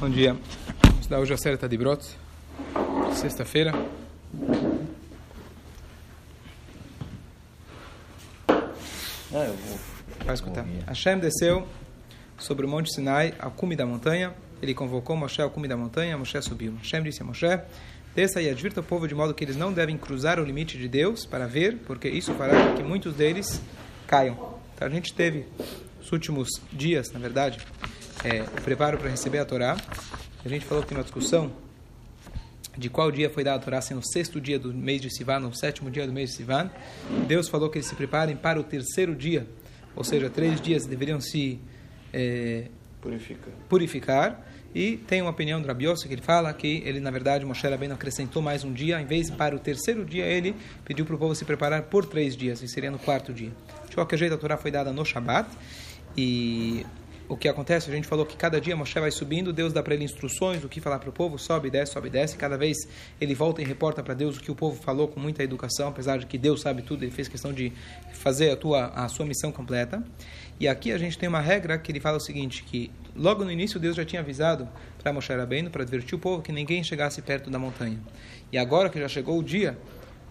Bom dia. Vamos dar hoje a série de Brot, sexta-feira. Ah, eu vou. Vai escutar. Hashem desceu sobre o Monte Sinai, ao cume da montanha. Ele convocou Moshe ao cume da montanha. Moshe subiu. Hashem disse a Moshe: Desça e advirta o povo de modo que eles não devem cruzar o limite de Deus para ver, porque isso fará com que muitos deles caiam. Então a gente teve os últimos dias, na verdade, é, o preparo para receber a Torá. A gente falou que tem uma discussão de qual dia foi dada a Torá, se no sexto dia do mês de Sivan, no sétimo dia do mês de Sivan. Deus falou que eles se preparem para o terceiro dia, ou seja, três dias deveriam se é, Purifica. purificar. E tem uma opinião do Rabi Yossi que ele fala que ele, na verdade, Moshe Rabbeinu acrescentou mais um dia, em vez para o terceiro dia, ele pediu para o povo se preparar por três dias, e seria no quarto dia. De qualquer jeito, a Torá foi dada no Shabat, e o que acontece, a gente falou que cada dia Moshe vai subindo, Deus dá para ele instruções, o que falar para o povo, sobe, desce, sobe, desce, cada vez ele volta e reporta para Deus o que o povo falou com muita educação, apesar de que Deus sabe tudo, ele fez questão de fazer a, tua, a sua missão completa. E aqui a gente tem uma regra que ele fala o seguinte, que logo no início Deus já tinha avisado para Moshe Rabbeinu, para advertir o povo que ninguém chegasse perto da montanha. E agora que já chegou o dia,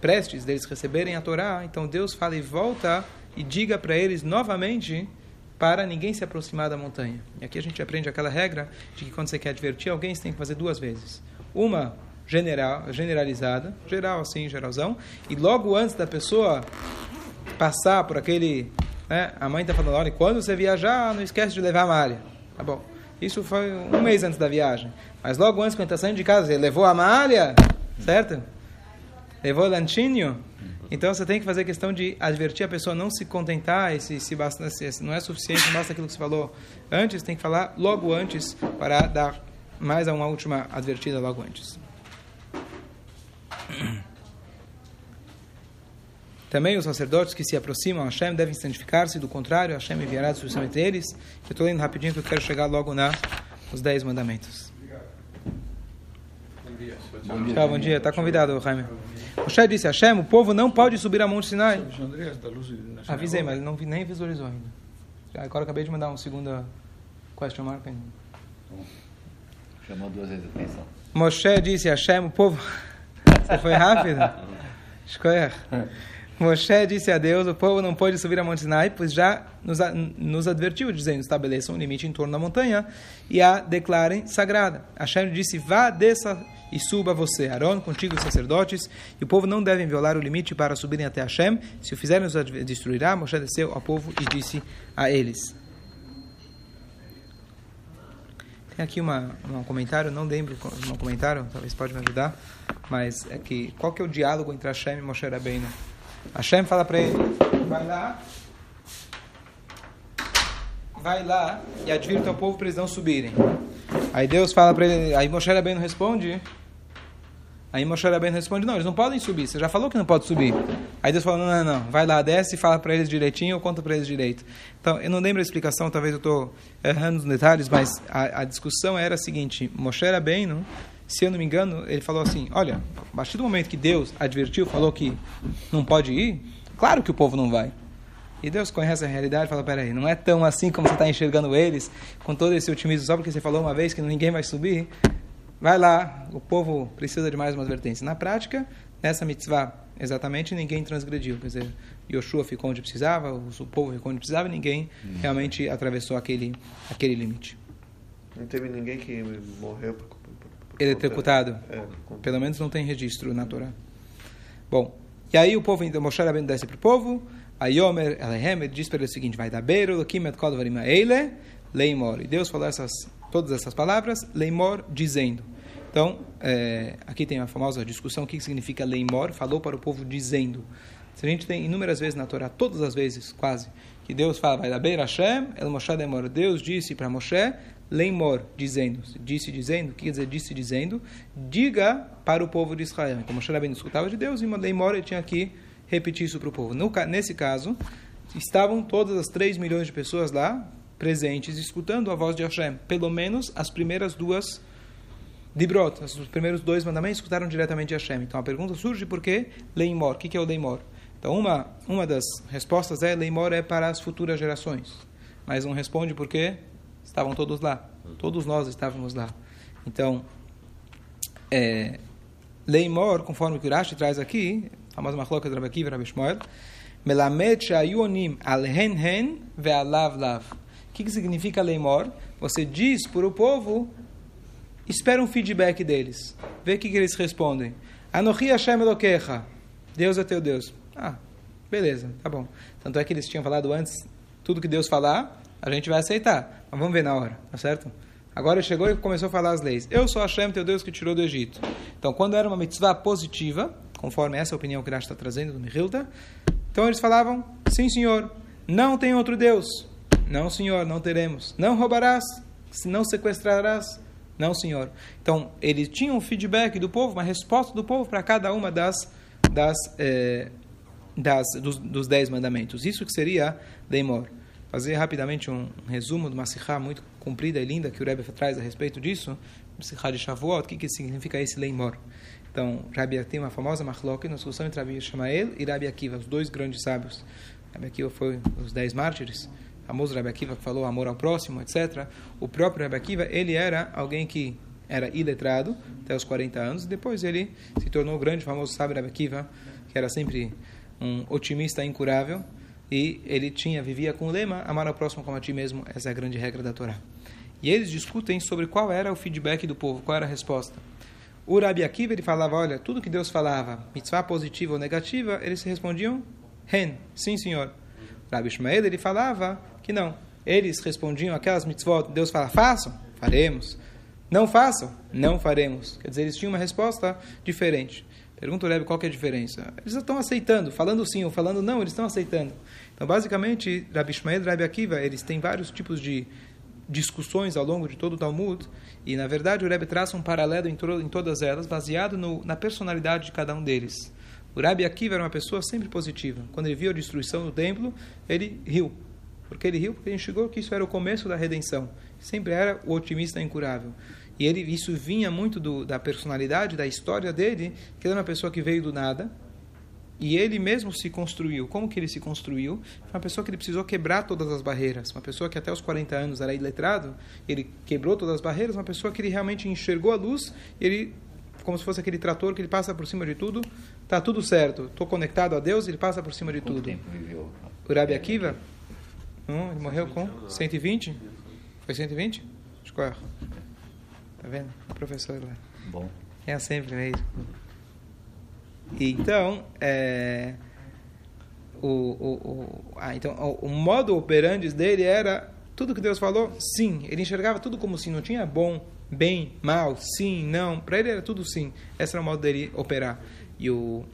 prestes deles receberem a Torá, então Deus fala e volta e diga para eles novamente para ninguém se aproximar da montanha. E aqui a gente aprende aquela regra de que quando você quer advertir alguém, você tem que fazer duas vezes. Uma general, generalizada, geral assim, geralzão, e logo antes da pessoa passar por aquele né? A mãe está falando, olha, quando você viajar, não esquece de levar a malha. Tá bom. Isso foi um mês antes da viagem. Mas logo antes, quando está saindo de casa, ele levou a malha, certo? Levou o lanchinho. Então você tem que fazer questão de advertir a pessoa, não se contentar, esse, se basta, se não é suficiente, não basta aquilo que você falou antes, tem que falar logo antes para dar mais uma última advertida logo antes. Também os sacerdotes que se aproximam a Hashem devem santificar-se, do contrário, Hashem enviará destruição entre eles. Eu estou indo rapidinho que eu quero chegar logo na os dez mandamentos. Bom dia. Tchau, bom dia. Está convidado, Jaime. Moshe disse a Hashem, o povo não pode subir a Monte Sinai. Avisei, mas ele não vi- nem visualizou ainda. Agora eu acabei de mandar um segundo question mark ainda. Chamou duas vezes a atenção. Moshe disse a Hashem, o povo... Você foi rápido? Escolher. Moshe disse a Deus, o povo não pode subir a Monte Sinai, pois já nos, nos advertiu, dizendo, estabeleçam um limite em torno da montanha e a declarem sagrada. Hashem disse, vá, desça e suba você, Aaron, contigo os sacerdotes, e o povo não devem violar o limite para subirem até Hashem, se o fizerem, os destruirá. Moshe desceu ao povo e disse a eles. Tem aqui uma, um comentário, não lembro um comentário, talvez pode me ajudar, mas é que qual que é o diálogo entre Hashem e Moshe Rabbeinu? Hashem fala para ele, vai lá, vai lá e advirta ao povo para eles não subirem. Aí Deus fala para ele, aí Moshe Rabbeinu responde, aí Moshe Rabbeinu responde, não, eles não podem subir, você já falou que não pode subir. Aí Deus fala, não, não, não, vai lá, desce e fala para eles direitinho ou conta para eles direito. Então, eu não lembro a explicação, talvez eu estou errando nos detalhes, mas a, a discussão era a seguinte, Moshe Rabbeinu, se eu não me engano, ele falou assim, olha, a partir do momento que Deus advertiu, falou que não pode ir, claro que o povo não vai. E Deus conhece a realidade e fala, peraí, não é tão assim como você está enxergando eles, com todo esse otimismo, só porque você falou uma vez que ninguém vai subir, vai lá, o povo precisa de mais uma advertência. Na prática, nessa mitzvah, exatamente, ninguém transgrediu. Quer dizer, Yoshua ficou onde precisava, o povo ficou onde precisava, ninguém realmente atravessou aquele, aquele limite. Não teve ninguém que morreu por, por, por, por Eletrocutado. É, Pelo menos não tem registro na Torá. Bom, e aí o povo, então, Moshe Rabbeinu desce para o povo, a Yomer Elehem, ele diz para ele o seguinte, vai dar beiro, Lokim et eile, leimor. E Deus falou essas, todas essas palavras, leimor, dizendo. Então, é, aqui tem a famosa discussão, o que significa leimor, falou para o povo dizendo. Se a gente tem inúmeras vezes na Torá, todas as vezes, quase, que Deus fala, vai dar beiro Hashem, el Moshe demor. Deus disse para Moshe, leimor, dizendo. Disse dizendo, o que quer dizer disse dizendo? Diga para o povo de Israel. Então Moshe Rabbeinu escutava de Deus e uma leimor ele tinha que repetir isso para o povo. No, nesse caso, estavam todas as 3 milhões de pessoas lá, presentes, escutando a voz de Hashem. Pelo menos as primeiras duas Dibrot, os primeiros dois mandamentos escutaram diretamente de Hashem. Então a pergunta surge por que Leimor? O que é o Leimor? Então uma, uma das respostas é Leimor é para as futuras gerações. Mas não responde por quê? estavam todos lá. Todos nós estávamos lá. Então, é, Leimor, conforme o Kurashi traz aqui, famosa machloca de Rabbi Rabbi Shmuel, Melamed shayuonim al hen hen ve'alav lav. O que, que significa Leimor? Você diz para o povo, espera um feedback deles. Vê o que, que eles respondem. Anochi Hashem Elokecha. Deus é teu Deus. Ah, beleza, tá bom. Tanto é que eles tinham falado antes, tudo que Deus falar, a gente vai aceitar. Mas vamos ver na hora, tá certo? Agora chegou e começou a falar as leis. Eu sou Hashem, teu Deus, que tirou do Egito. Então, quando era uma mitzvah positiva, conforme essa opinião que Rashi está trazendo do Mihilta, então eles falavam, sim senhor, não tem outro Deus. Não senhor, não teremos. Não roubarás, não sequestrarás. Não senhor. Então, eles tinham um feedback do povo, uma resposta do povo para cada uma das, das, eh, das dos, dos dez mandamentos. Isso que seria Leimor fazer rapidamente um resumo de uma sikha muito comprida e linda que o Rebbe traz a respeito disso, sikha de Shavuot, o que, que significa esse leimor. Então, Rabi tem uma famosa machlok na discussão entre Rabi Shamael e Rabi Akiva, os dois grandes sábios. Rabi Akiva foi os dez mártires, famoso Rabi Akiva que falou amor ao próximo, etc. O próprio Rabi Akiva, ele era alguém que era iletrado até os 40 anos, e depois ele se tornou o grande famoso sábio Rabi Akiva, que era sempre um otimista incurável, e ele tinha vivia com o lema amar ao próximo como a ti mesmo essa é a grande regra da Torá. E eles discutem sobre qual era o feedback do povo qual era a resposta. O Rabi Akiva ele falava olha tudo que Deus falava mitzvah positiva ou negativa eles respondiam hen sim senhor o Rabi Ishmael ele falava que não eles respondiam aquelas mitzvot Deus fala façam faremos não façam não faremos quer dizer eles tinham uma resposta diferente Pergunta o Rebbe qual é a diferença. Eles estão aceitando, falando sim ou falando não, eles estão aceitando. Então, basicamente, Rabi Ishmael e Rabi Akiva, eles têm vários tipos de discussões ao longo de todo o Talmud, e na verdade o Rebbe traça um paralelo em, to em todas elas, baseado no, na personalidade de cada um deles. O Rabi Akiva era uma pessoa sempre positiva. Quando ele viu a destruição do templo, ele riu. Porque ele riu porque ele enxergou que isso era o começo da redenção. Sempre era o otimista incurável. E ele, isso vinha muito do, da personalidade, da história dele, que ele era uma pessoa que veio do nada, e ele mesmo se construiu. Como que ele se construiu? Foi uma pessoa que ele precisou quebrar todas as barreiras. Uma pessoa que até os 40 anos era iletrado, ele quebrou todas as barreiras. Uma pessoa que ele realmente enxergou a luz, ele, como se fosse aquele trator que ele passa por cima de tudo. Tá tudo certo, estou conectado a Deus, ele passa por cima de Quanto tudo. tempo viveu? O Rabi Akiva, hum, ele morreu com 120? Foi 120? Acho que é. Tá vendo? O professor lá. Bom. É sempre mesmo. Então, é, o, o, o, ah, então, o, o modo operandi dele era tudo que Deus falou, sim. Ele enxergava tudo como sim, não tinha bom, bem, mal, sim, não. Para ele era tudo sim. Esse era o modo dele operar. E o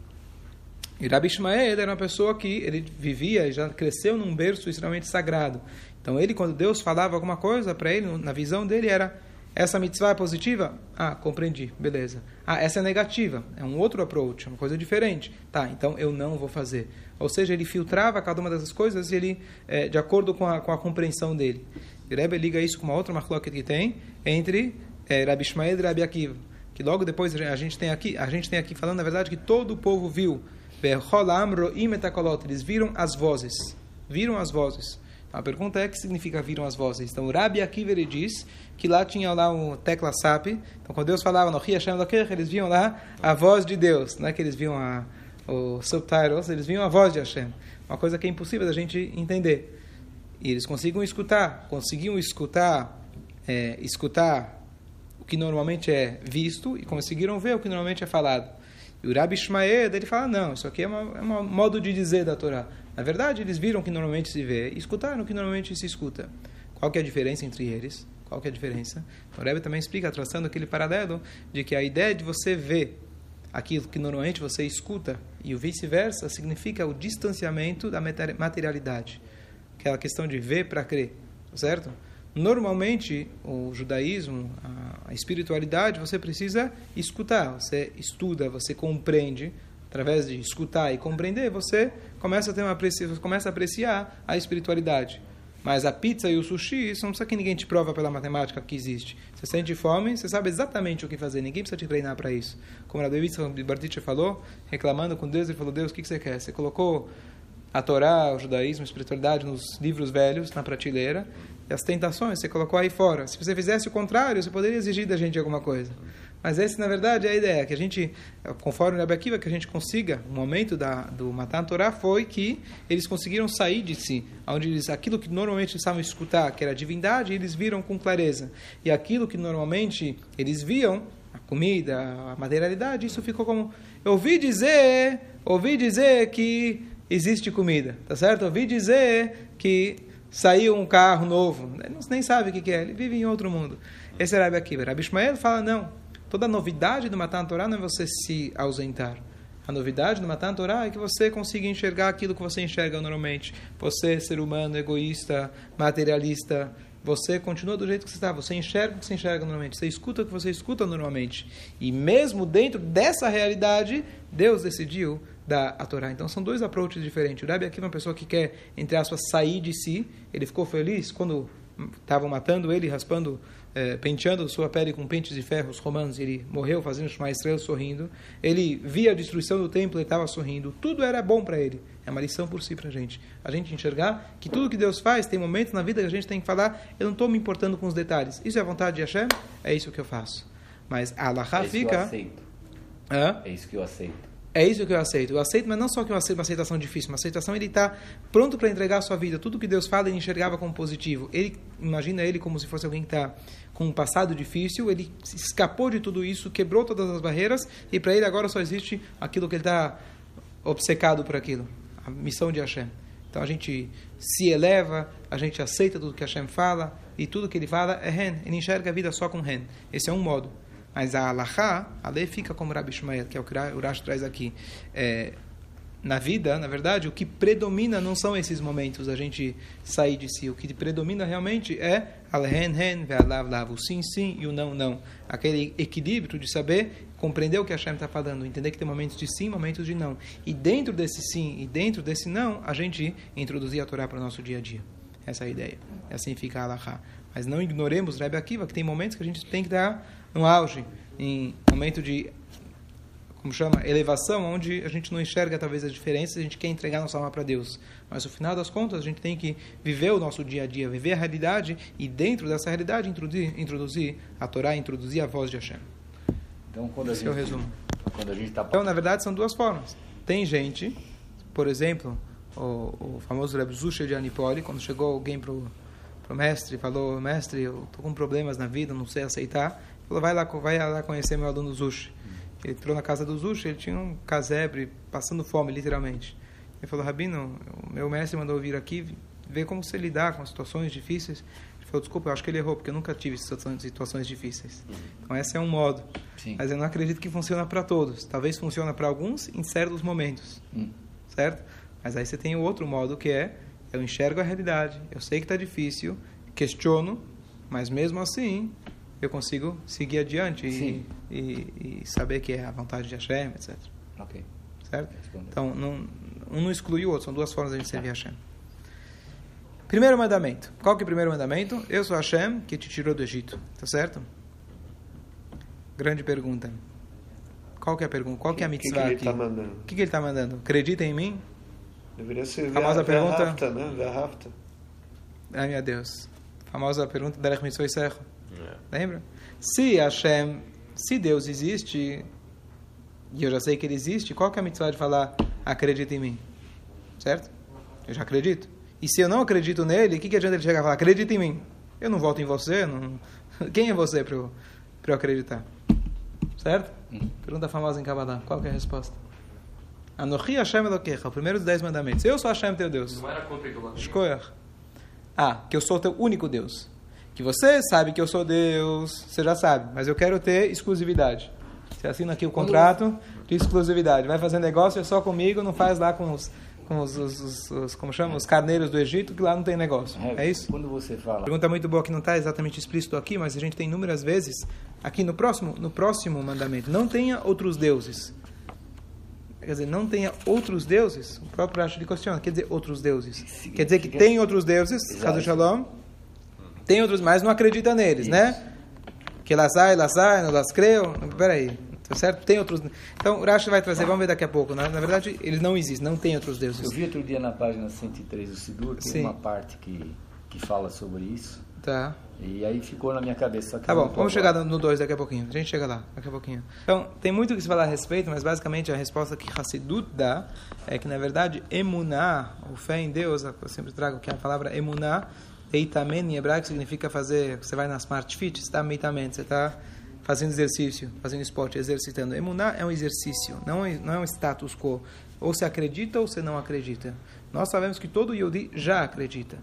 e Rabi Ishmael era uma pessoa que ele vivia, já cresceu num berço extremamente sagrado. Então ele, quando Deus falava alguma coisa para ele, na visão dele era essa mitzvah é positiva? Ah, compreendi, beleza. Ah, essa é negativa, é um outro approach, uma coisa diferente. Tá, então eu não vou fazer. Ou seja, ele filtrava cada uma dessas coisas e ele, é, de acordo com a, com a compreensão dele. Rebbe liga isso com uma outra macloca que tem entre é, Rabi Ishmael e Rabi Akiva. Que logo depois a gente tem aqui, a gente tem aqui falando, na verdade, que todo o povo viu. Eles viram as vozes. Viram as vozes. A pergunta é o que significa viram as vozes. Então, Rabi Akiva ele diz que lá tinha lá um tecla SAP. Então, quando Deus falava no eles viam lá a voz de Deus. Não é que eles viam a, o subtitles, eles viam a voz de Hashem. Uma coisa que é impossível da gente entender. E eles conseguiam escutar, conseguiam escutar, é, escutar o que normalmente é visto e conseguiram ver o que normalmente é falado. E o Rabi Ishmael, ele fala, não, isso aqui é, uma, é um modo de dizer da Torá. Na verdade, eles viram o que normalmente se vê e escutaram o que normalmente se escuta. Qual que é a diferença entre eles? Qual que é a diferença? O Rebbe também explica, traçando aquele paralelo, de que a ideia de você ver aquilo que normalmente você escuta e o vice-versa significa o distanciamento da materialidade. Aquela questão de ver para crer, certo? Normalmente, o judaísmo, a espiritualidade, você precisa escutar, você estuda, você compreende, através de escutar e compreender, você começa a ter uma começa a apreciar a espiritualidade. Mas a pizza e o sushi, isso não precisa que ninguém te prova pela matemática que existe. Você sente fome, você sabe exatamente o que fazer. Ninguém precisa te treinar para isso. Como a David Bartich falou, reclamando com Deus, ele falou: Deus, o que você quer? Você colocou a Torá, o judaísmo, a espiritualidade nos livros velhos, na prateleira, e as tentações você colocou aí fora. Se você fizesse o contrário, você poderia exigir da gente alguma coisa. Mas essa, na verdade, é a ideia, que a gente, conforme o Akiva, que a gente consiga, o momento da, do Matan Torah foi que eles conseguiram sair de si, onde eles, aquilo que normalmente eles estavam escutar, que era a divindade, eles viram com clareza. E aquilo que normalmente eles viam, a comida, a materialidade, isso ficou como... Eu ouvi dizer, ouvi dizer que existe comida, tá certo? Ouvi dizer que saiu um carro novo, ele nem sabe o que é, ele vive em outro mundo. Esse é Rabi Akiva. Rabi Ishmael fala, não, Toda a novidade do Matan Torah não é você se ausentar. A novidade do Matan Torah é que você consiga enxergar aquilo que você enxerga normalmente. Você, ser humano, egoísta, materialista, você continua do jeito que você está. Você enxerga o que você enxerga normalmente. Você escuta o que você escuta normalmente. E mesmo dentro dessa realidade, Deus decidiu dar a Torá. Então são dois approaches diferentes. O Rabi aqui é uma pessoa que quer, entre aspas, sair de si. Ele ficou feliz quando estavam matando ele, raspando é, penteando sua pele com pentes de ferro, os romanos, ele morreu fazendo chamar estrela sorrindo. Ele via a destruição do templo e estava sorrindo. Tudo era bom para ele. É uma lição por si para a gente. A gente enxergar que tudo que Deus faz, tem momentos na vida que a gente tem que falar, eu não estou me importando com os detalhes. Isso é vontade de Hashem? É isso que eu faço. Mas a Allah é fica... Que eu aceito. Hã? É isso que eu aceito. É isso que eu aceito. Eu aceito, mas não só que eu aceito uma aceitação difícil, uma aceitação ele está pronto para entregar a sua vida. Tudo que Deus fala ele enxergava como positivo. Ele imagina ele como se fosse alguém que está com um passado difícil. Ele escapou de tudo isso, quebrou todas as barreiras e para ele agora só existe aquilo que ele está obcecado por aquilo, a missão de Hashem. Então a gente se eleva, a gente aceita tudo que Hashem fala e tudo que ele fala é Ren. Ele enxerga a vida só com Ren. Esse é um modo. Mas a Alaha, a lei fica como Rabi Ishmael, que é o que o Rashi traz aqui. É, na vida, na verdade, o que predomina não são esses momentos a gente sair de si. O que predomina realmente é al-hen, hen, ve'alav, lav, o sim, sim e o não, não. Aquele equilíbrio de saber, compreender o que a Hashem está falando, entender que tem momentos de sim, momentos de não. E dentro desse sim e dentro desse não, a gente introduzir a Torá para o nosso dia a dia. Essa é a ideia. Assim fica a Alaha. Mas não ignoremos Rebbe Akiva, que tem momentos que a gente tem que estar no auge, em momento de, como chama, elevação, onde a gente não enxerga talvez as diferenças, a gente quer entregar nossa alma para Deus. Mas no final das contas, a gente tem que viver o nosso dia a dia, viver a realidade e dentro dessa realidade introduzir, introduzir a Torá, introduzir a voz de Hashem. Então, quando a Esse gente, é o resumo. Quando a gente tá... Então, na verdade, são duas formas. Tem gente, por exemplo, o, o famoso Reb Zusha de Anipoli, quando chegou alguém para o mestre, falou, mestre, eu estou com problemas na vida, não sei aceitar. Falou, vai lá, vai lá conhecer meu aluno Zush. Ele entrou na casa do Zush, ele tinha um casebre, passando fome, literalmente. Ele falou, Rabino, meu mestre mandou vir aqui ver como você lidar com situações difíceis. Ele falou, desculpa, eu acho que ele errou, porque eu nunca tive situações, situações difíceis. Então, esse é um modo. Sim. Mas eu não acredito que funciona para todos. Talvez funcione para alguns em certos momentos. Hum. Certo? Mas aí você tem o outro modo, que é, eu enxergo a realidade, eu sei que está difícil, questiono, mas mesmo assim, eu consigo seguir adiante e, e, e, saber que é a vontade de Hashem, etc. Ok. Certo? Então, não, um não exclui o outro, são duas formas de a gente servir Hashem. Primeiro mandamento. Qual que é o primeiro mandamento? Eu sou Hashem que te tirou do Egito. Tá certo? Grande pergunta. Qual que é a pergunta? Qual que é a O que, que mitzvah ele está mandando? O que, que ele está mandando? Acredita em mim? Deveria ser Famosa Vea- pergunta. Ve'ahavta, né? Ve'ahavta. Ai, meu Deus. Famosa pergunta da Mitzvah Serro. Lembra? Se Hashem, se Deus existe, e eu já sei que ele existe, qual que é a mitzvah de falar acredita em mim? Certo? Eu já acredito. E se eu não acredito nele, o que, que adianta ele chegar e falar acredita em mim? Eu não voto em você, não... quem é você para eu, pra eu acreditar? Certo? Uhum. Pergunta famosa em Kabbalah. Qual que é a resposta? Anochi Hashem Elokecha, o primeiro dos dez mandamentos. Eu sou Hashem teu Deus. Não era contra idolatria? Ah, que eu sou o teu único Deus. Que você sabe que eu sou Deus, você já sabe, mas eu quero ter exclusividade. Você assina aqui o contrato de exclusividade. Vai fazer negócio é só comigo, não faz lá com os, com os, os, os- os- como chama, os carneiros do Egito, que lá não tem negócio. É isso? Quando você fala... Pergunta muito boa que não está exatamente explícito aqui, mas a gente tem inúmeras vezes aqui no próximo, no próximo mandamento. Não tenha outros deuses. Quer dizer, não tenha outros deuses. O próprio Rashi questiona. Quer dizer, outros deuses. Quer dizer que tem outros deuses, Exato. Shalom. Tem outros, mas não acredita neles, né? Que lá sai, lá sai, não las creu. Peraí. Tá certo? Tem outros. Então, o Rashi vai trazer, vamos ver daqui a pouco. né? Na verdade, eles não existem, não tem outros Eu deuses. vi outro dia na página 103 do Sidur, tem Sim. uma parte que que fala sobre isso. Tá. E aí ficou na minha cabeça. Tá eu bom, vamos chegar no 2 daqui a pouquinho. A gente chega lá, daqui a pouquinho. Então, tem muito que se falar a respeito, mas basicamente a resposta que Hassidut dá é que, na verdade, emuná, o fé em Deus, eu sempre trago que a palavra emuná, eitamen em hebraico significa fazer, você vai na Smart Fit, está meitamen, você está fazendo exercício, fazendo esporte, exercitando. Emuná é um exercício, não é, não é um status quo. Ou você acredita ou você não acredita. Nós sabemos que todo Yodi já acredita.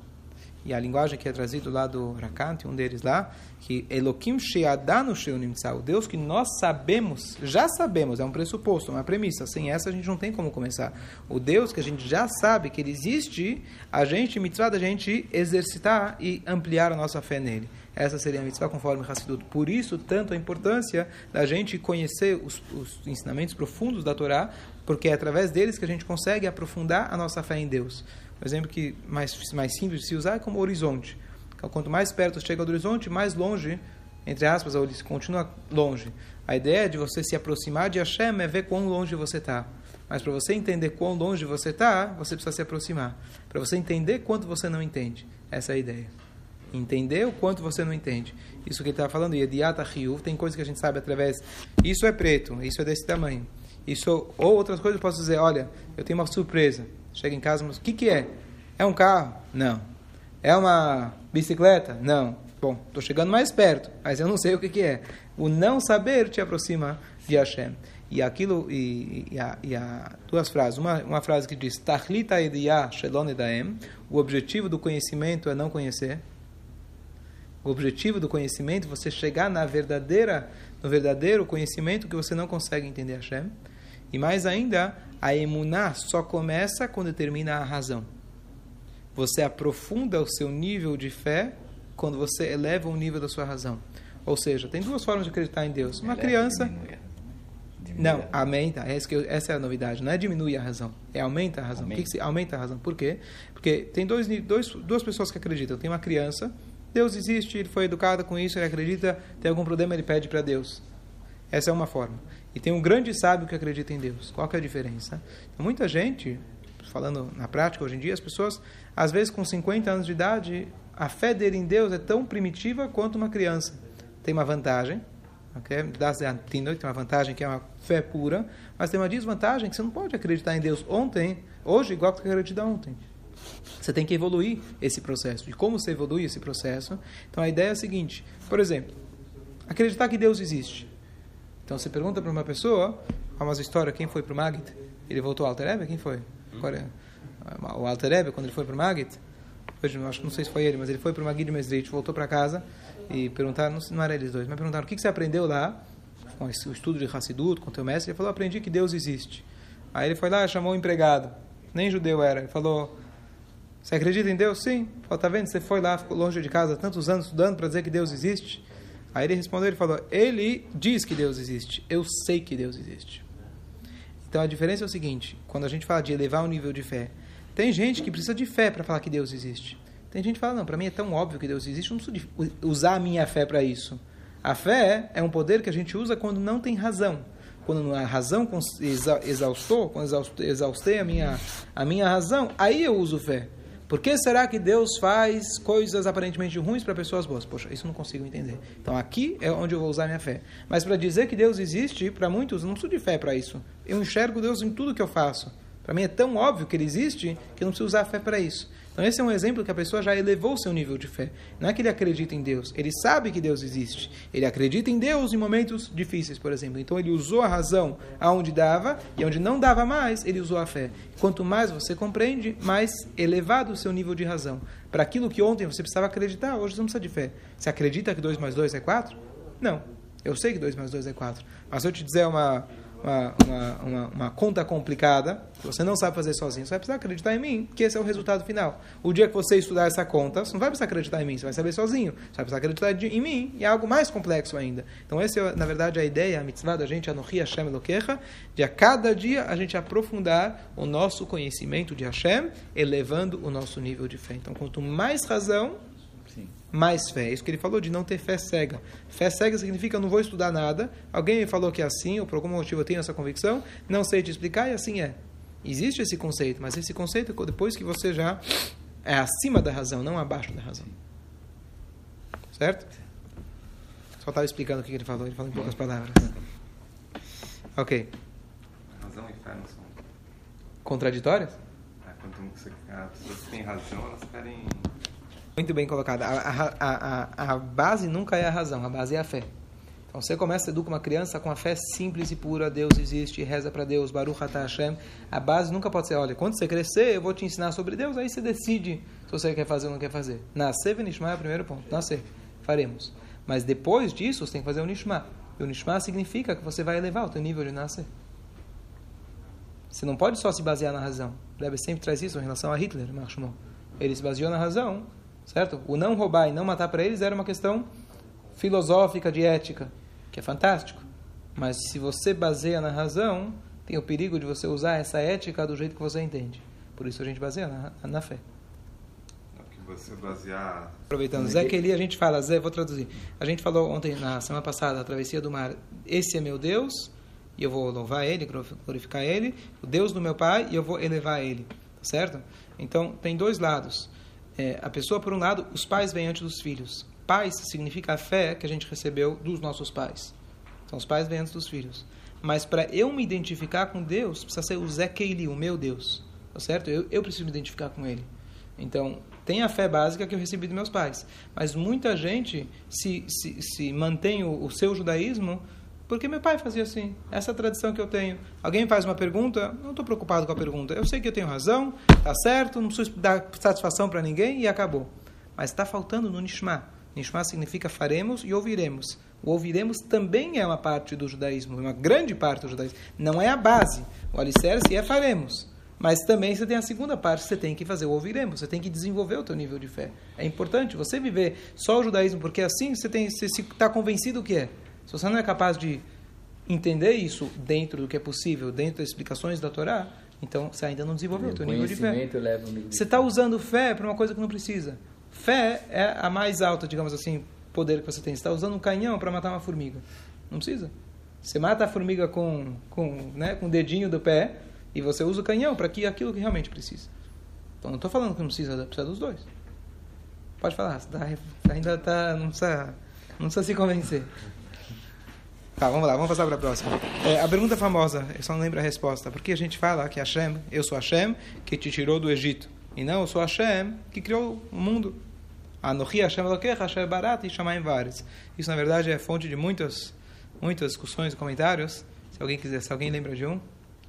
E a linguagem que é trazida lá do Rakant, um deles lá, que Elokim Sheadanu Sheunimtsa, o Deus que nós sabemos, já sabemos, é um pressuposto, uma premissa. Sem essa a gente não tem como começar. O Deus que a gente já sabe que ele existe, a gente, mitzvah da gente exercitar e ampliar a nossa fé nele. Essa seria a mitzvah conforme Hassidut. Por isso, tanto a importância da gente conhecer os, os ensinamentos profundos da Torá, porque é através deles que a gente consegue aprofundar a nossa fé em Deus. O exemplo que mais, mais simples de se usar é como horizonte. Então, quanto mais perto chega do horizonte, mais longe, entre aspas, ou ele continua longe. A ideia de você se aproximar de Hashem é ver quão longe você está. Mas para você entender quão longe você está, você precisa se aproximar. Para você entender quanto você não entende. Essa é a ideia. Entender o quanto você não entende. Isso que ele está falando, Yediata Ryuv, tem coisas que a gente sabe através. Isso é preto, isso é desse tamanho. Isso, ou outras coisas eu posso dizer, olha, eu tenho uma surpresa. Chega em casa, mas o que, que é? É um carro? Não. É uma bicicleta? Não. Bom, estou chegando mais perto, mas eu não sei o que, que é. O não saber te aproxima de Hashem. E aquilo, e, e, há, e há duas frases. Uma, uma frase que diz: Tachlita shelon edaem. O objetivo do conhecimento é não conhecer. O objetivo do conhecimento é você chegar na verdadeira, no verdadeiro conhecimento que você não consegue entender Hashem. E mais ainda, a emuná só começa quando termina a razão. Você aprofunda o seu nível de fé quando você eleva o nível da sua razão. Ou seja, tem duas formas de acreditar em Deus. Uma Eleva, criança. diminui. Diminui. Não, aumenta. Essa, que eu- essa é a novidade. Não é diminui a razão, é aumenta a razão. Que Aumenta. que se aumenta a razão? Por quê? Porque tem dois, dois, duas pessoas que acreditam. Tem uma criança, Deus existe, ele foi educado com isso, ele acredita, tem algum problema, ele pede para Deus. Essa é uma forma. E tem um grande sábio que acredita em Deus. Qual que é a diferença? Muita gente, falando na prática hoje em dia, as pessoas, às vezes com 50 anos de idade, a fé dele em Deus é tão primitiva quanto uma criança. Tem uma vantagem, ok? Das Antinoi tem uma vantagem que é uma fé pura, mas tem uma desvantagem que você não pode acreditar em Deus ontem, hoje, igual que você acredita ontem. Você tem que evoluir esse processo. E como você evolui esse processo? Então a ideia é a seguinte: por exemplo, acreditar que Deus existe. Então você pergunta para uma pessoa, há uma história, quem foi para o Magit? Ele voltou ao Alterebe? Quem foi? Agora, é, O Alterebe, quando ele foi para o Magit, hoje acho que não sei se foi ele, mas ele foi para o Magid Mesrit, voltou para casa e perguntaram, não, era eles dois, mas perguntaram o que, que você aprendeu lá, com o estudo de Hassidut, com o teu mestre. Ele falou, aprendi que Deus existe. Aí ele foi lá, chamou o empregado, nem judeu era, ele falou, você acredita em Deus? Sim. Falou, tá vendo? Você foi lá, ficou longe de casa tantos anos estudando para dizer que Deus existe? Aí ele respondeu, ele falou, ele diz que Deus existe, eu sei que Deus existe. Então a diferença é o seguinte, quando a gente fala de elevar o nível de fé, tem gente que precisa de fé para falar que Deus existe. Tem gente que fala, não, para mim é tão óbvio que Deus existe, eu não preciso usar a minha fé para isso. A fé é um poder que a gente usa quando não tem razão. Quando a razão exaustou, quando exaust- exaustei a minha, a minha razão, aí eu uso fé. Por que será que Deus faz coisas aparentemente ruins para pessoas boas? Poxa, isso não consigo entender. Então aqui é onde eu vou usar minha fé. Mas para dizer que Deus existe, para muitos, eu não preciso de fé para isso. Eu enxergo Deus em tudo que eu faço. Para mim é tão óbvio que ele existe que eu não preciso usar fé para isso. Então esse é um exemplo que a pessoa já elevou seu nível de fé. Não é que ele acredita em Deus, ele sabe que Deus existe. Ele acredita em Deus em momentos difíceis, por exemplo. Então ele usou a razão aonde dava e onde não dava mais, ele usou a fé. Quanto mais você compreende, mais elevado o seu nível de razão. Para aquilo que ontem você precisava acreditar, hoje você não precisa de fé. Você acredita que 2 mais 2 é 4? Não. Eu sei que 2 mais 2 é 4. Mas se eu te dizer uma, uma, uma, uma, uma conta complicada, que você não sabe fazer sozinho, você vai precisar acreditar em mim, que esse é o resultado final. O dia que você estudar essa conta, você não vai precisar acreditar em mim, você vai saber sozinho. Você vai precisar acreditar em mim, e é algo mais complexo ainda. Então, essa é, na verdade, a ideia, a mitzvah da gente, Anohi Hashem Elokecha, de a cada dia a gente aprofundar o nosso conhecimento de Hashem, elevando o nosso nível de fé. Então, quanto mais razão. Mais fé. É isso que ele falou de não ter fé cega. Fé cega significa eu não vou estudar nada, alguém me falou que é assim, ou por algum motivo eu tenho essa convicção, não sei te explicar e assim é. Existe esse conceito, mas esse conceito, depois que você já É acima da razão, não abaixo da razão. Certo? Só estava explicando o que ele falou, ele falou em poucas palavras. Ok. Razão e fé não são. Contraditórias? É, quando você, as pessoas que têm razão, elas querem. Muito bem colocado. A, a, a, a, base nunca é a razão, a base é a fé. Então você começa a educar uma criança com a fé simples e pura, Deus existe, reza para Deus, Baruch Atah Hashem. A base nunca pode ser, olha, quando você crescer, eu vou te ensinar sobre Deus, aí você decide se você quer fazer ou não quer fazer. Nascer, Venishma é o primeiro ponto. Nascer, faremos. Mas depois disso, você tem que fazer o Nishma. E o Nishma significa que você vai elevar o teu nível de nascer. Você não pode só se basear na razão. Rebbe sempre traz isso em relação a Hitler, Marshmallow. Ele se baseou na razão, certo? O não roubar e não matar para eles era uma questão filosófica, de ética, que é fantástico. Mas se você baseia na razão, tem o perigo de você usar essa ética do jeito que você entende. Por isso a gente baseia na, na fé você basear. Aproveitando, Zé Kelly, a gente fala, Zé, vou traduzir. A gente falou ontem, na semana passada, a travessia do mar. Esse é meu Deus, e eu vou louvar ele, glorificar ele. O Deus do meu pai, e eu vou elevar ele. Tá certo? Então, tem dois lados. É, a pessoa, por um lado, os pais vêm antes dos filhos. Pais significa a fé que a gente recebeu dos nossos pais. Então, os pais vêm antes dos filhos. Mas para eu me identificar com Deus, precisa ser o Zé Keili, o meu Deus. Tá certo? Eu, eu preciso me identificar com ele. Então, tem a fé básica que eu recebi dos meus pais. Mas muita gente se, se, se mantém o, o seu judaísmo porque meu pai fazia assim. Essa é a tradição que eu tenho. Alguém faz uma pergunta, não estou preocupado com a pergunta. Eu sei que eu tenho razão, está certo, não preciso dar satisfação para ninguém e acabou. Mas está faltando no Nishma. Nishma significa faremos e ouviremos. O ouviremos também é uma parte do judaísmo, uma grande parte do judaísmo. Não é a base. O alicerce é faremos. Mas também você tem a segunda parte, você tem que fazer o ouviremos, você tem que desenvolver o teu nível de fé. É importante você viver só o judaísmo, porque assim você tem você está convencido o que é. Se você não é capaz de entender isso dentro do que é possível, dentro das explicações da Torá, então você ainda não desenvolveu o teu nível de fé. Você está usando fé para uma coisa que não precisa. Fé é a mais alta, digamos assim, poder que você tem. Você está usando um canhão para matar uma formiga. Não precisa. Você mata a formiga com, com, né, com o dedinho do pé, e você usa o canhão para que aquilo que realmente precisa. Então não estou falando que não precisa, precisa dos dois. Pode falar, tá, ainda tá, não, precisa, não precisa se convencer. Tá, vamos lá, vamos passar para a próxima. É, a pergunta famosa, eu só não lembro a resposta. Por que a gente fala que Hashem, eu sou Hashem, que te tirou do Egito? E não, eu sou Hashem, que criou o mundo. Anohi Hashem Elokecha, Hashem Barat e Shamayim Vares. Isso, na verdade, é fonte de muitas, muitas discussões e comentários. Se alguém quiser, se alguém lembra de um.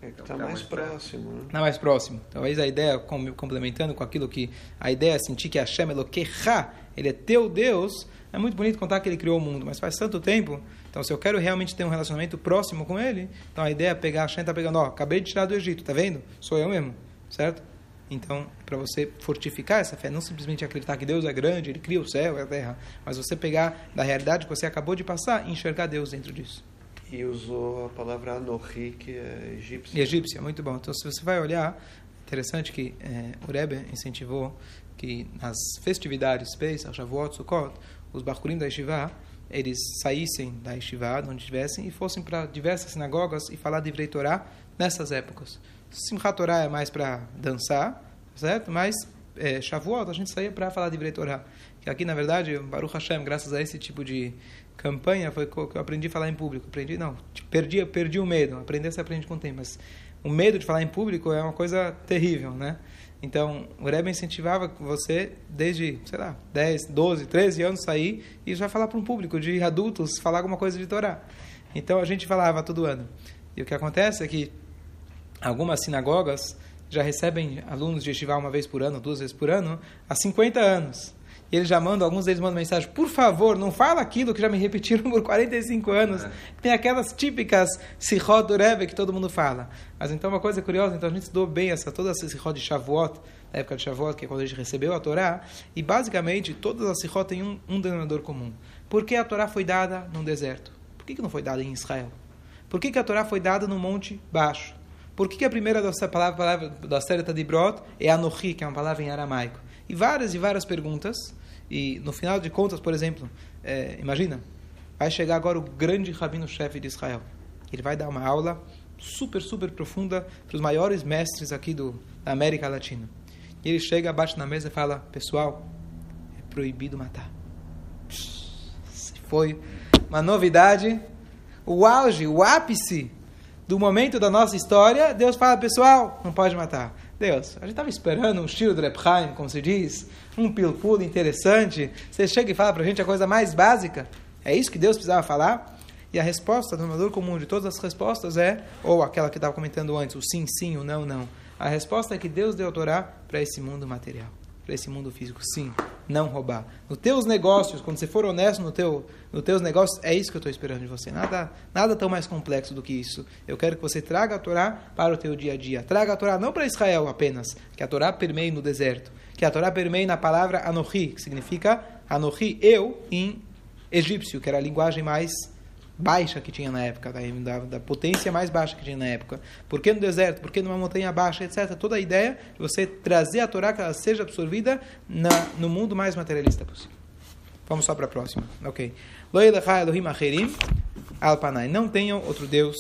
É que está mais próximo. Né? Está mais próximo. Talvez a ideia, complementando com aquilo que a ideia é sentir que Hashem Elokecha, ele é teu Deus, é muito bonito contar que ele criou o mundo, mas faz tanto tempo. Então, se eu quero realmente ter um relacionamento próximo com ele, então a ideia é pegar, Hashem está pegando, ó, acabei de tirar do Egito, tá vendo? Sou eu mesmo, certo? Então, para você fortificar essa fé, não simplesmente acreditar que Deus é grande, Ele cria o céu e a terra, mas você pegar da realidade que você acabou de passar e enxergar Deus dentro disso. E usou a palavra Anohi, que é egípcia. E egípcia, muito bom. Então, se você vai olhar, interessante que é, o Rebbe incentivou que nas festividades Pesach, Shavuot, Sukkot, os Bakurim da Yeshiva, eles saíssem da Yeshiva, onde estivessem, e fossem para diversas sinagogas e falar de Vrei Torah nessas épocas. Simchat Torah é mais para dançar, certo? Mas é, Shavuot a gente saía para falar de Vrei Torah. Que aqui, na verdade, Baruch Hashem, graças a esse tipo de campanha foi que eu aprendi a falar em público. Aprendi, não, perdi, perdi o medo. Aprender se aprende com o tempo, mas o medo de falar em público é uma coisa terrível, né? Então, o Rebbe incentivava você, desde, sei lá, 10, 12, 13 anos, sair e já falar para um público de adultos, falar alguma coisa de Torá. Então, a gente falava todo ano. E o que acontece é que algumas sinagogas já recebem alunos de estivar uma vez por ano, duas vezes por ano, há 50 anos eles já mandam, alguns deles mandam mensagem, por favor, não fala aquilo que já me repetiram por 45 anos. É. Tem aquelas típicas Sihot do Rebbe que todo mundo fala. Mas então uma coisa curiosa, então a gente estudou bem essa, toda essa Sihot de Shavuot, na época de Shavuot, que é quando a gente recebeu a Torá, e basicamente todas as Sihot têm um, um denominador comum. Por que a Torá foi dada num deserto? Por que, que não foi dada em Israel? Por que, que a Torá foi dada no monte baixo? Por que, que a primeira da palavra, palavra da série de Brot é Anohi, que é uma palavra em aramaico? E várias e várias perguntas e no final de contas, por exemplo, é, imagina, vai chegar agora o grande rabino-chefe de Israel. Ele vai dar uma aula super, super profunda para os maiores mestres aqui do, da América Latina. E ele chega, bate na mesa e fala: Pessoal, é proibido matar. Foi uma novidade, o auge, o ápice do momento da nossa história. Deus fala: Pessoal, não pode matar. Deus, a gente estava esperando um estilo do como se diz, um pilpulo interessante. Você chega e fala para a gente a coisa mais básica. É isso que Deus precisava falar? E a resposta, do denominador comum de todas as respostas é, ou aquela que estava comentando antes, o sim, sim, o não, não. A resposta é que Deus deu a Torá para esse mundo material, para esse mundo físico. Sim, não roubar. Nos teus negócios, quando você for honesto no teu, nos teus negócios, é isso que eu estou esperando de você. Nada, nada tão mais complexo do que isso. Eu quero que você traga a Torá para o teu dia a dia. Traga a Torá não para Israel apenas, que a Torá permeie no deserto, que a Torá permeie na palavra Anohi, que significa Anohi, eu, em egípcio, que era a linguagem mais baixa que tinha na época, da, da, potência mais baixa que tinha na época. Por que no deserto? Por que numa montanha baixa, etc. Toda a ideia de você trazer a Torá que ela seja absorvida na, no mundo mais materialista possível. Vamos só para a próxima. Ok. Não tenham outro Deus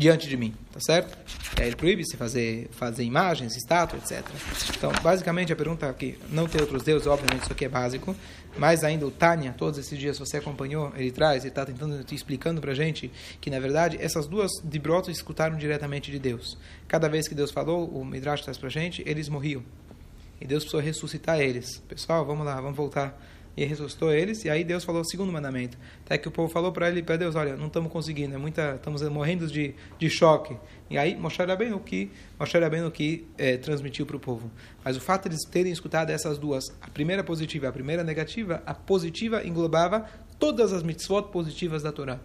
diante de mim, tá certo? E aí ele proíbe se fazer, fazer imagens, estátuas, etc. Então, basicamente, a pergunta aqui, não ter outros deuses, obviamente isso aqui é básico, mas ainda o Tânia, todos esses dias você acompanhou, ele traz, ele está tentando, te explicando para gente que, na verdade, essas duas dibrotos escutaram diretamente de Deus. Cada vez que Deus falou, o Midrash traz para gente, eles morriam. E Deus precisou ressuscitar eles. Pessoal, vamos lá, vamos voltar e ressuscitou eles. E aí Deus falou o segundo mandamento. Até que o povo falou para ele, para Deus, olha, não estamos conseguindo, é muita, estamos morrendo de, de choque. E aí Moshe bem o que Moshe o que é, transmitiu para o povo. Mas o fato de eles terem escutado essas duas, a primeira positiva, a primeira negativa, a positiva englobava todas as mitzvot positivas da Torá.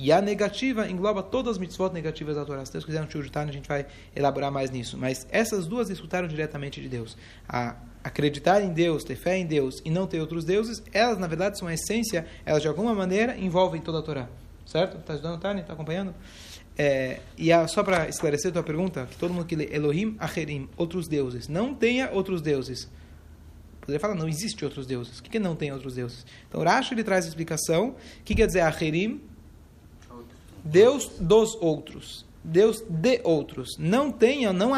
E a negativa engloba todas as mitzvot negativas da Torá. Se Deus quiser no Shur a gente vai elaborar mais nisso. Mas essas duas escutaram diretamente de Deus. A acreditar em Deus, ter fé em Deus e não ter outros deuses, elas na verdade são a essência, elas de alguma maneira envolvem toda a Torá. Certo? Está ajudando, Tani? Está acompanhando? É, e a, só para esclarecer a tua pergunta, que todo mundo que lê Elohim, Acherim, outros deuses. Não tenha outros deuses. Poderia falar, não existe outros deuses. O que, que não tem outros deuses? Então, Rashi ele traz a explicação. O que quer dizer Acherim? Deus dos outros. Deus de outros. Não tenha, não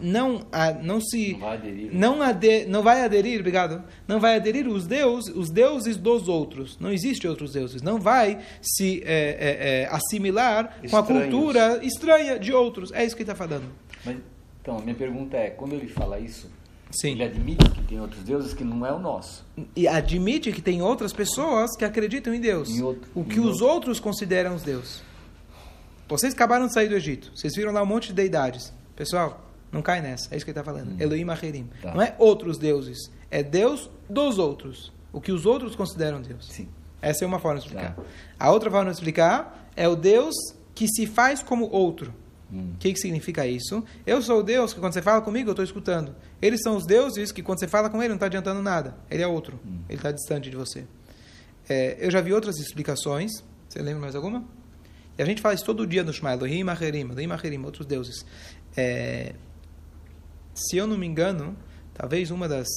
não não se não vai aderir, não, ade, não vai aderir, obrigado. Não vai aderir os deuses, os deuses dos outros. Não existe outros deuses. Não vai se é, é, é, assimilar Estranhos. com a cultura estranha de outros. É isso que ele está falando. Mas, então, minha pergunta é, quando ele fala isso, Sim. Ele admite que tem outros deuses que não é o nosso. E admite que tem outras pessoas que acreditam em Deus. Em outro, o que os outro. outros consideram os deuses. Vocês acabaram de sair do Egito. Vocês viram lá um monte de deidades. Pessoal, não cai nessa. É isso que ele está falando. Hum. Elohim Acherim. Tá. Não é outros deuses. É Deus dos outros. O que os outros consideram Deus. Sim. Essa é uma forma de explicar. Tá. A outra forma de explicar é o Deus que se faz como outro. O hum. que, que significa isso? Eu sou o Deus que quando você fala comigo eu estou escutando. Eles são os deuses que quando você fala com ele não está adiantando nada. Ele é outro. Hum. Ele está distante de você. É, eu já vi outras explicações. Você lembra mais alguma? E a gente fala isso todo dia no Shema, Elohim Acherim, Elohim Acherim, outros deuses. É, se eu não me engano, talvez uma das...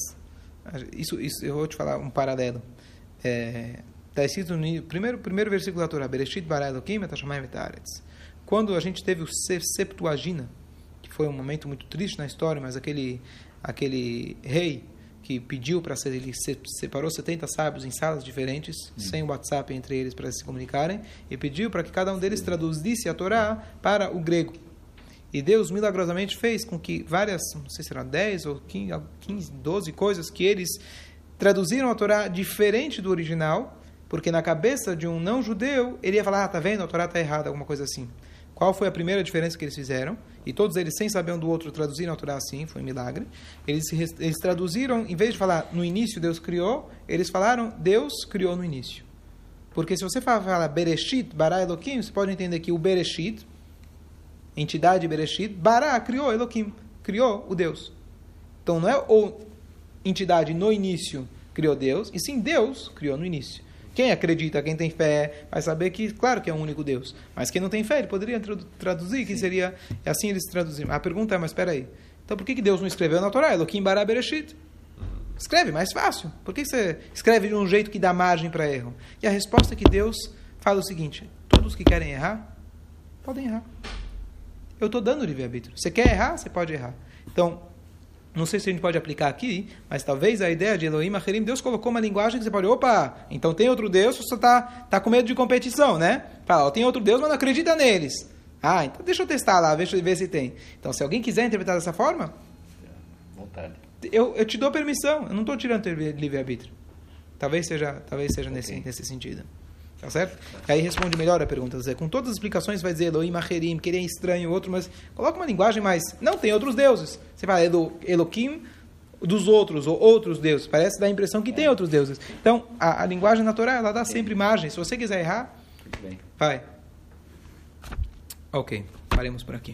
Isso, isso eu vou te falar um paralelo. Está é, escrito no primeiro, primeiro versículo da Torá, Bereshit bara Elohim et Vetaretz. Quando a gente teve o Septuagina, que foi um momento muito triste na história, mas aquele, aquele rei que pediu para ser, ele separou 70 sábios em salas diferentes, hum. sem WhatsApp entre eles para se comunicarem, e pediu para que cada um deles traduzisse a Torá para o grego. E Deus milagrosamente fez com que várias, não sei se eram 10 ou 15, 12 coisas que eles traduziram a Torá diferente do original, porque na cabeça de um não judeu, ele ia falar: ah, tá vendo, a Torá está errada, alguma coisa assim. Qual foi a primeira diferença que eles fizeram? E todos eles, sem saber um do outro, traduziram a Torá assim, foi um milagre. Eles, eles traduziram, em vez de falar no início Deus criou, eles falaram Deus criou no início. Porque se você fala, Bereshit, Bara Elohim, você pode entender que o Bereshit, entidade Bereshit, Bara criou Elohim, criou o Deus. Então não é o entidade no início criou Deus, e sim Deus criou no início. Quem acredita, quem tem fé, vai saber que, claro que é um único Deus. Mas quem não tem fé, ele poderia traduzir, que seria. Assim eles traduziram. A pergunta é, mas espera aí. Então por que Deus não escreveu na Torá? Elohim bara bereshit. Escreve, mais fácil. Por que você escreve de um jeito que dá margem para erro? E a resposta é que Deus fala o seguinte: todos que querem errar, podem errar. Eu estou dando livre-arbítrio. Você quer errar? Você pode errar. Então, não sei se a gente pode aplicar aqui, mas talvez a ideia de Elohim Acherim, Deus colocou uma linguagem que você pode, opa, então tem outro Deus, você está tá com medo de competição, né? Fala, ó, tem outro Deus, mas não acredita neles. Ah, então deixa eu testar lá, ver, ver se tem. Então, se alguém quiser interpretar dessa forma, Vontade. eu, eu te dou permissão, eu não estou tirando livre-arbítrio. Talvez seja, talvez seja nesse, nesse sentido. Tá certo? Aí responde melhor a pergunta. Dizer, com todas as explicações vai dizer Elohim, Acherim, que ele é estranho, outro, mas coloca uma linguagem mais. Não, tem outros deuses. Você fala Elo, Elohim dos outros, ou outros deuses. Parece dar a impressão que tem outros deuses. Então, a, a linguagem natural, ela dá sempre margem. Se você quiser errar, vai. Ok, paremos por aqui.